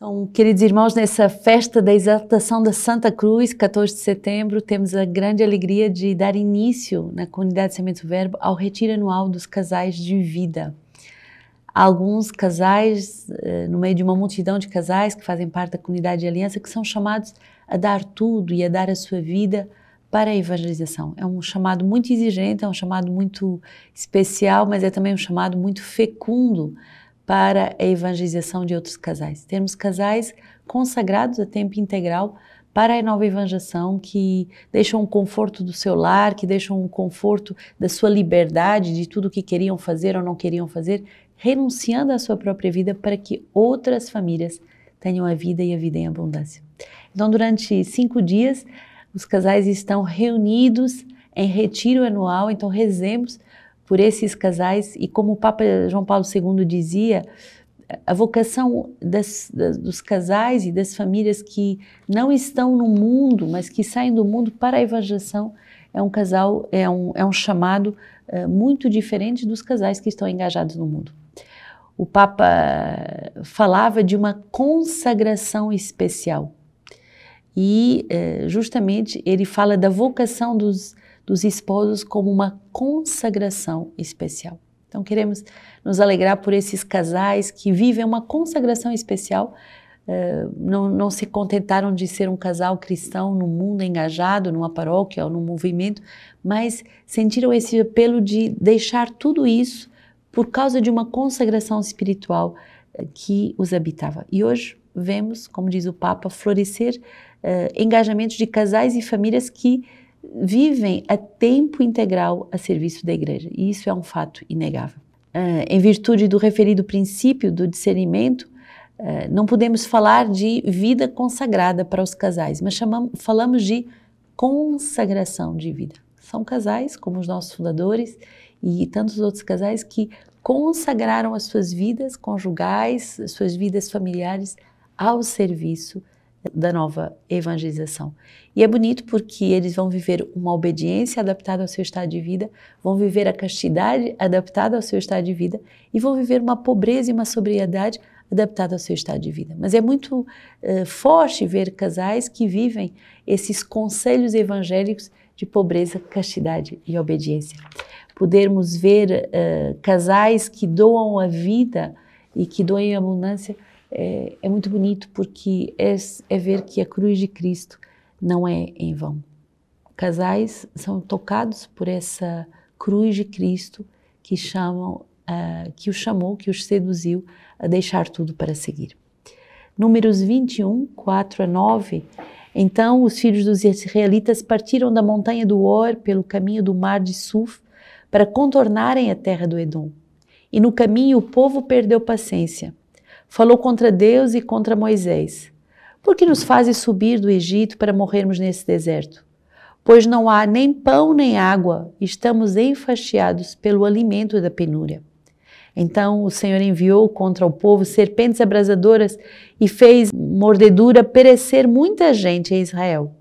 Então, queridos irmãos, nessa festa da exaltação da Santa Cruz, 14 de setembro, temos a grande alegria de dar início na comunidade Semente Verbo ao retiro anual dos casais de vida. Alguns casais, eh, no meio de uma multidão de casais que fazem parte da comunidade de aliança, que são chamados a dar tudo e a dar a sua vida para a evangelização. É um chamado muito exigente, é um chamado muito especial, mas é também um chamado muito fecundo para a evangelização de outros casais. Temos casais consagrados a tempo integral para a nova evangelização, que deixam o conforto do seu lar, que deixam o conforto da sua liberdade, de tudo o que queriam fazer ou não queriam fazer, renunciando à sua própria vida para que outras famílias tenham a vida e a vida em abundância. Então, durante cinco dias, os casais estão reunidos em retiro anual, então rezemos por esses casais e como o Papa João Paulo II dizia, a vocação das, das, dos casais e das famílias que não estão no mundo, mas que saem do mundo para a evangelização é um casal, é um, é um chamado uh, muito diferente dos casais que estão engajados no mundo. O Papa falava de uma consagração especial e uh, justamente ele fala da vocação dos dos esposos como uma consagração especial. Então, queremos nos alegrar por esses casais que vivem uma consagração especial. Uh, não, não se contentaram de ser um casal cristão no mundo engajado, numa paróquia ou num movimento, mas sentiram esse apelo de deixar tudo isso por causa de uma consagração espiritual uh, que os habitava. E hoje vemos, como diz o Papa, florescer uh, engajamentos de casais e famílias que vivem a tempo integral a serviço da igreja. E isso é um fato inegável. Uh, em virtude do referido princípio do discernimento, uh, não podemos falar de vida consagrada para os casais, mas chamamos, falamos de consagração de vida. São casais, como os nossos fundadores e tantos outros casais, que consagraram as suas vidas conjugais, as suas vidas familiares ao serviço da nova evangelização. E é bonito porque eles vão viver uma obediência adaptada ao seu estado de vida, vão viver a castidade adaptada ao seu estado de vida e vão viver uma pobreza e uma sobriedade adaptada ao seu estado de vida. Mas é muito uh, forte ver casais que vivem esses conselhos evangélicos de pobreza, castidade e obediência. Podermos ver uh, casais que doam a vida e que doam em abundância é, é muito bonito porque é, é ver que a cruz de Cristo não é em vão. Casais são tocados por essa cruz de Cristo que chamam, uh, que os chamou, que os seduziu a deixar tudo para seguir. Números 21, 4 a 9. Então os filhos dos israelitas partiram da montanha do Or pelo caminho do mar de Suf para contornarem a terra do Edom. E no caminho o povo perdeu paciência falou contra Deus e contra Moisés. Por que nos fazes subir do Egito para morrermos nesse deserto? Pois não há nem pão nem água, estamos enfastiados pelo alimento da penúria. Então o Senhor enviou contra o povo serpentes abrasadoras e fez mordedura perecer muita gente em Israel.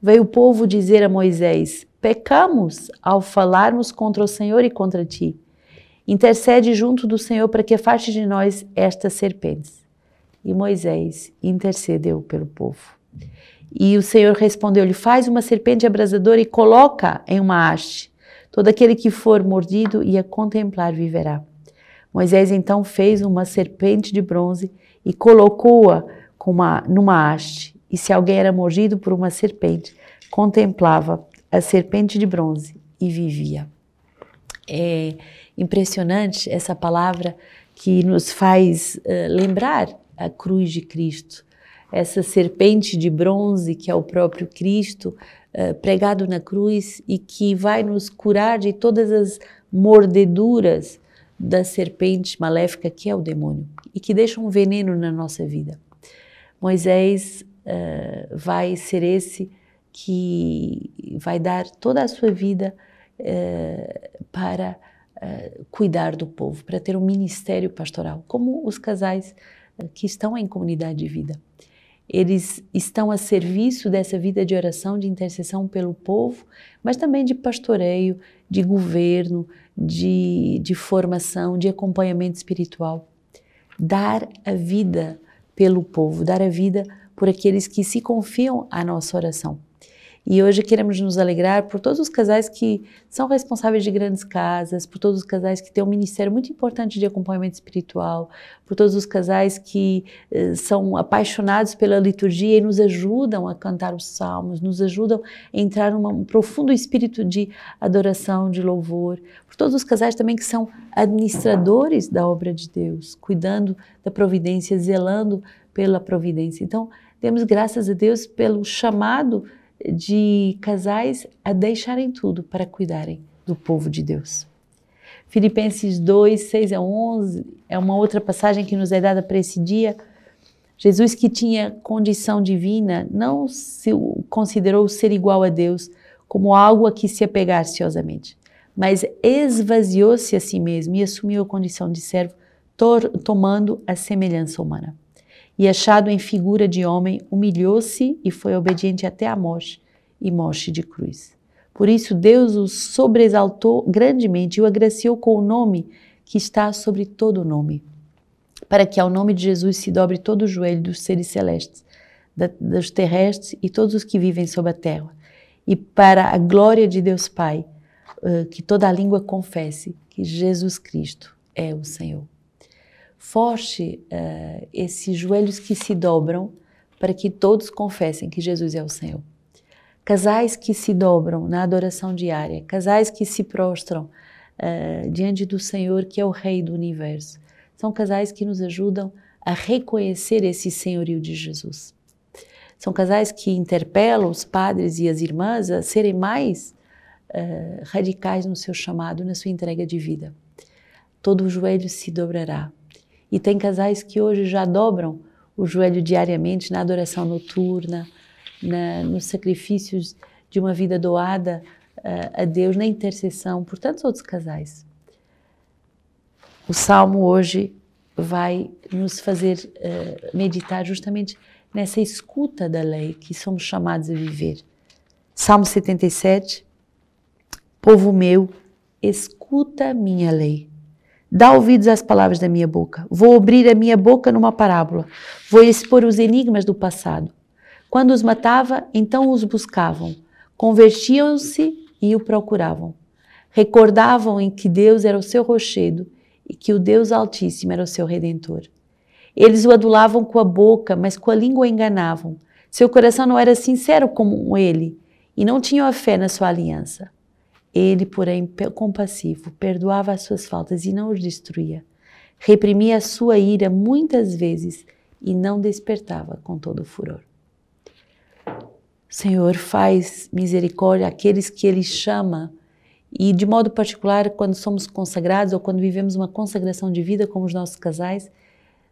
Veio o povo dizer a Moisés: Pecamos ao falarmos contra o Senhor e contra ti. Intercede junto do Senhor para que afaste de nós estas serpentes. E Moisés intercedeu pelo povo. E o Senhor respondeu-lhe: Faz uma serpente abrasadora e coloca em uma haste. Todo aquele que for mordido e a contemplar viverá. Moisés então fez uma serpente de bronze e colocou-a numa haste. E se alguém era mordido por uma serpente, contemplava a serpente de bronze e vivia. É, impressionante essa palavra que nos faz uh, lembrar a cruz de Cristo, essa serpente de bronze que é o próprio Cristo uh, pregado na cruz e que vai nos curar de todas as mordeduras da serpente maléfica que é o demônio e que deixa um veneno na nossa vida. Moisés uh, vai ser esse que vai dar toda a sua vida para uh, cuidar do povo, para ter um ministério pastoral, como os casais uh, que estão em comunidade de vida. Eles estão a serviço dessa vida de oração, de intercessão pelo povo, mas também de pastoreio, de governo, de, de formação, de acompanhamento espiritual. Dar a vida pelo povo, dar a vida por aqueles que se confiam à nossa oração. E hoje queremos nos alegrar por todos os casais que são responsáveis de grandes casas, por todos os casais que têm um ministério muito importante de acompanhamento espiritual, por todos os casais que eh, são apaixonados pela liturgia e nos ajudam a cantar os salmos, nos ajudam a entrar num profundo espírito de adoração, de louvor, por todos os casais também que são administradores da obra de Deus, cuidando da providência, zelando pela providência. Então, demos graças a Deus pelo chamado de casais a deixarem tudo para cuidarem do povo de Deus. Filipenses 2, 6 a 11 é uma outra passagem que nos é dada para esse dia. Jesus, que tinha condição divina, não se considerou ser igual a Deus como algo a que se apegar ansiosamente, mas esvaziou-se a si mesmo e assumiu a condição de servo, tomando a semelhança humana e achado em figura de homem, humilhou-se e foi obediente até a morte e morte de cruz. Por isso Deus o sobreexaltou grandemente e o agraciou com o nome que está sobre todo o nome, para que ao nome de Jesus se dobre todo o joelho dos seres celestes, da, dos terrestres e todos os que vivem sobre a terra, e para a glória de Deus Pai, uh, que toda a língua confesse que Jesus Cristo é o Senhor forte uh, esses joelhos que se dobram para que todos confessem que Jesus é o Senhor. Casais que se dobram na adoração diária, casais que se prostram uh, diante do Senhor, que é o Rei do universo. São casais que nos ajudam a reconhecer esse senhorio de Jesus. São casais que interpelam os padres e as irmãs a serem mais uh, radicais no seu chamado, na sua entrega de vida. Todo o joelho se dobrará e tem casais que hoje já dobram o joelho diariamente na adoração noturna, na, nos sacrifícios de uma vida doada uh, a Deus, na intercessão por tantos outros casais. O Salmo hoje vai nos fazer uh, meditar justamente nessa escuta da lei que somos chamados a viver. Salmo 77, Povo meu, escuta minha lei. Dá ouvidos às palavras da minha boca. Vou abrir a minha boca numa parábola. Vou expor os enigmas do passado. Quando os matava, então os buscavam. Convertiam-se e o procuravam. Recordavam em que Deus era o seu rochedo e que o Deus Altíssimo era o seu redentor. Eles o adulavam com a boca, mas com a língua enganavam. Seu coração não era sincero como ele e não tinham a fé na sua aliança. Ele, porém, compassivo, perdoava as suas faltas e não os destruía. Reprimia a sua ira muitas vezes e não despertava com todo o furor. Senhor, faz misericórdia àqueles que Ele chama e, de modo particular, quando somos consagrados ou quando vivemos uma consagração de vida como os nossos casais,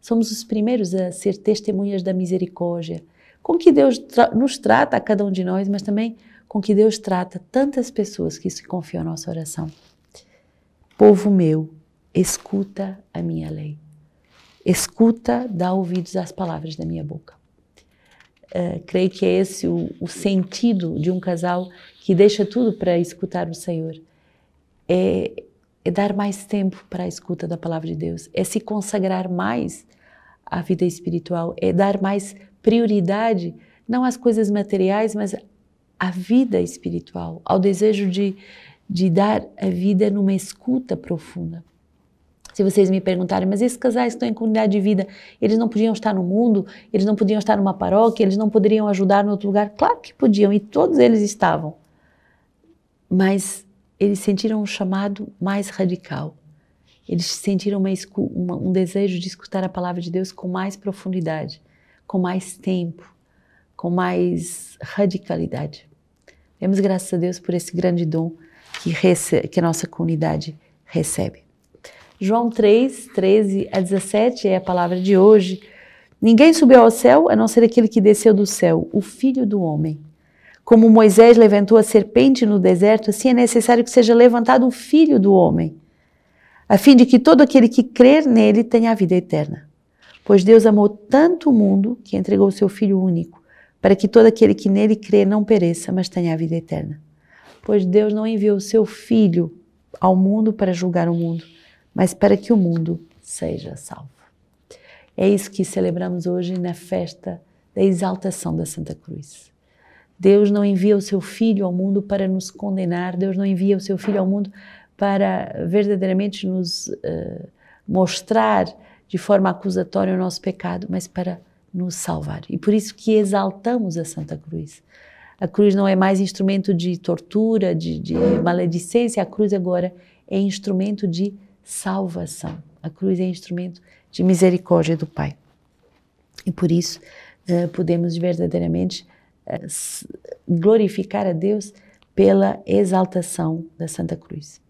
somos os primeiros a ser testemunhas da misericórdia, com que Deus tra nos trata a cada um de nós, mas também com que Deus trata tantas pessoas que se confiam à nossa oração. Povo meu, escuta a minha lei. Escuta, dá ouvidos às palavras da minha boca. Uh, creio que é esse o, o, sentido de um casal que deixa tudo para escutar o Senhor. É, é dar mais tempo para a escuta da palavra de Deus, é se consagrar mais à vida espiritual, é dar mais prioridade, não às coisas materiais, mas à vida espiritual, ao desejo de, de dar a vida numa escuta profunda. Se vocês me perguntarem, mas esses casais que estão em comunidade de vida, eles não podiam estar no mundo, eles não podiam estar numa paróquia, eles não poderiam ajudar em outro lugar? Claro que podiam, e todos eles estavam. Mas eles sentiram um chamado mais radical. Eles sentiram uma, uma, um desejo de escutar a palavra de Deus com mais profundidade, com mais tempo, com mais radicalidade. Demos graças a Deus por esse grande dom que, que a nossa comunidade recebe. João 3, 13 a 17 é a palavra de hoje. Ninguém subiu ao céu a não ser aquele que desceu do céu, o Filho do Homem. Como Moisés levantou a serpente no deserto, assim é necessário que seja levantado o Filho do Homem, a fim de que todo aquele que crer nele tenha a vida eterna. Pois Deus amou tanto o mundo que entregou o seu Filho único para que todo aquele que nele crê não pereça, mas tenha a vida eterna. Pois Deus não enviou o seu Filho ao mundo para julgar o mundo, mas para que o mundo seja salvo. É isso que celebramos hoje na festa da exaltação da Santa Cruz. Deus não envia o seu Filho ao mundo para nos condenar, Deus não envia o seu Filho ao mundo para verdadeiramente nos uh, mostrar de forma acusatória o nosso pecado, mas para nos salvar. E por isso que exaltamos a Santa Cruz. A cruz não é mais instrumento de tortura, de, de maledicência, a cruz agora é instrumento de salvação. A cruz é instrumento de misericórdia do Pai. E por isso uh, podemos verdadeiramente uh, glorificar a Deus pela exaltação da Santa Cruz.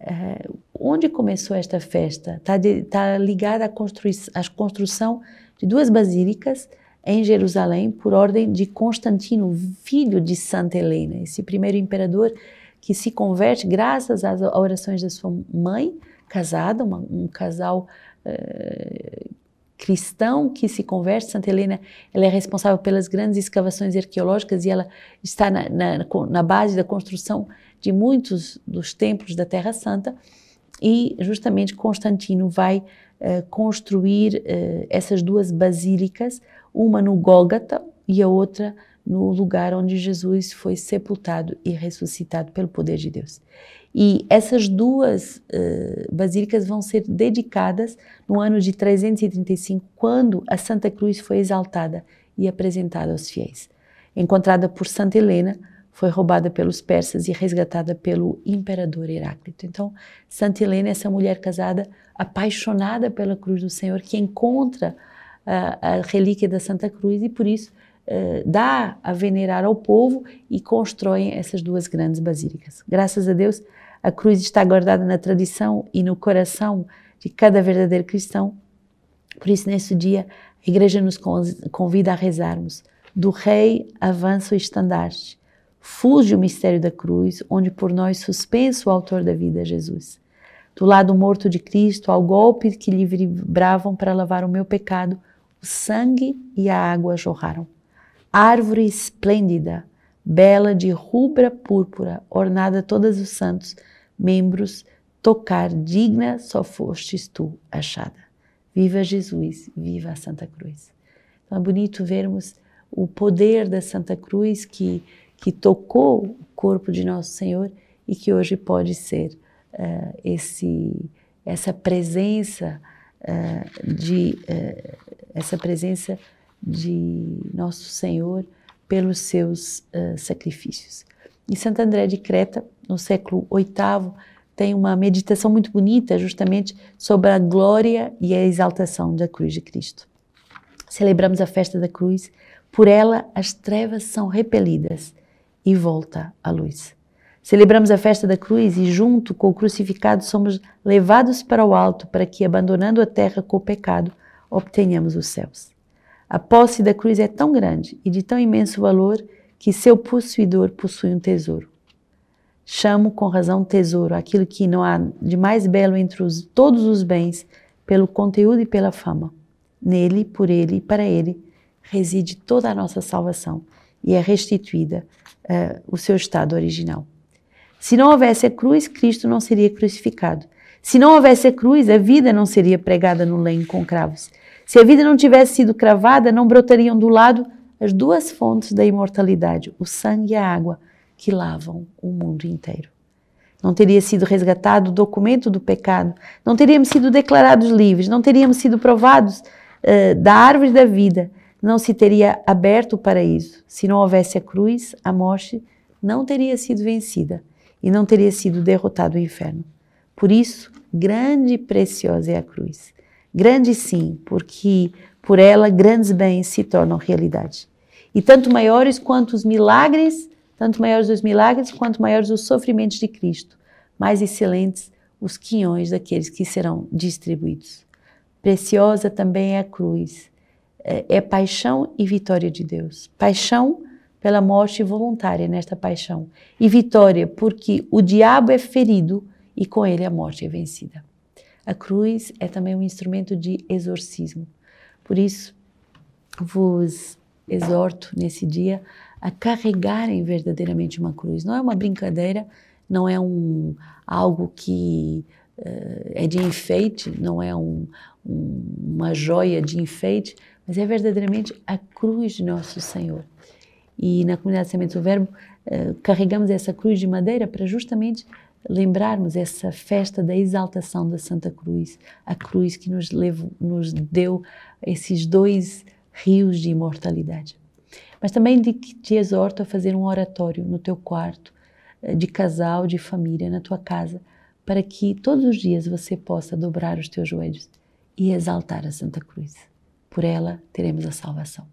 Uh, onde começou esta festa? Está tá ligada à, constru à construção de duas basílicas em Jerusalém por ordem de Constantino, filho de Santa Helena, esse primeiro imperador que se converte graças às orações da sua mãe, casada, uma, um casal uh, cristão que se converte. Santa Helena ela é responsável pelas grandes escavações arqueológicas e ela está na, na, na base da construção de muitos dos templos da Terra Santa. E justamente Constantino vai uh, construir uh, essas duas basílicas, uma no Gólgata e a outra no lugar onde Jesus foi sepultado e ressuscitado pelo poder de Deus. E essas duas uh, basílicas vão ser dedicadas no ano de 335, quando a Santa Cruz foi exaltada e apresentada aos fiéis. Encontrada por Santa Helena, foi roubada pelos persas e resgatada pelo imperador Heráclito. Então, Santa Helena é essa mulher casada, apaixonada pela cruz do Senhor, que encontra a, a relíquia da Santa Cruz e por isso uh, dá a venerar ao povo e constroem essas duas grandes basílicas. Graças a Deus, a cruz está guardada na tradição e no coração de cada verdadeiro cristão. Por isso, nesse dia, a Igreja nos convida a rezarmos. Do Rei avança o estandarte, fuge o mistério da cruz, onde por nós suspenso o autor da vida, Jesus. Do lado morto de Cristo, ao golpe que lhe vibravam para lavar o meu pecado, o sangue e a água jorraram. Árvore esplêndida, bela de rubra púrpura, ornada todos os santos membros, tocar digna só fostes tu achada. Viva Jesus, viva a Santa Cruz. Então é bonito vermos o poder da Santa Cruz que, que tocou o corpo de Nosso Senhor e que hoje pode ser uh, esse, essa presença uh, de uh, essa presença de Nosso Senhor pelos seus sacrifícios. E Santo André de Creta, no século VIII, tem uma meditação muito bonita justamente sobre a glória e a exaltação da cruz de Cristo. Celebramos a festa da cruz, por ela as trevas são repelidas e volta a luz. Celebramos a festa da cruz e, junto com o crucificado, somos levados para o alto para que, abandonando a terra com o pecado, obtenhamos os céus. A posse da cruz é tão grande e de tão imenso valor que seu possuidor possui um tesouro. Chamo com razão tesouro aquilo que não há de mais belo entre os, todos os bens, pelo conteúdo e pela fama. Nele, por ele e para ele reside toda a nossa salvação e é restituída uh, o seu estado original. Se não houvesse a cruz, Cristo não seria crucificado. Se não houvesse a cruz, a vida não seria pregada no lenho com cravos. Se a vida não tivesse sido cravada, não brotariam do lado as duas fontes da imortalidade, o sangue e a água, que lavam o mundo inteiro. Não teria sido resgatado o documento do pecado, não teríamos sido declarados livres, não teríamos sido provados uh, da árvore da vida, não se teria aberto o paraíso. Se não houvesse a cruz, a morte não teria sido vencida e não teria sido derrotado o inferno. Por isso, grande e preciosa é a cruz. Grande sim, porque por ela grandes bens se tornam realidade. E tanto maiores quanto os milagres, tanto maiores os milagres quanto maiores os sofrimentos de Cristo, mais excelentes os quinhões daqueles que serão distribuídos. Preciosa também é a cruz. É, é paixão e vitória de Deus. Paixão pela morte voluntária nesta paixão, e vitória porque o diabo é ferido e com ele a morte é vencida. A cruz é também um instrumento de exorcismo. Por isso, vos exorto nesse dia a carregarem verdadeiramente uma cruz. Não é uma brincadeira, não é um algo que é de enfeite, não é um, um, uma joia de enfeite, mas é verdadeiramente a cruz de nosso Senhor. E na comunidade Semente do Verbo, uh, carregamos essa cruz de madeira para justamente lembrarmos essa festa da exaltação da Santa Cruz, a cruz que nos, levou, nos deu esses dois rios de imortalidade. Mas também te exorto a fazer um oratório no teu quarto, eh, de casal, de família, na tua casa, para que todos os dias você possa dobrar os teus joelhos e exaltar a Santa Cruz. Por ela teremos a salvação.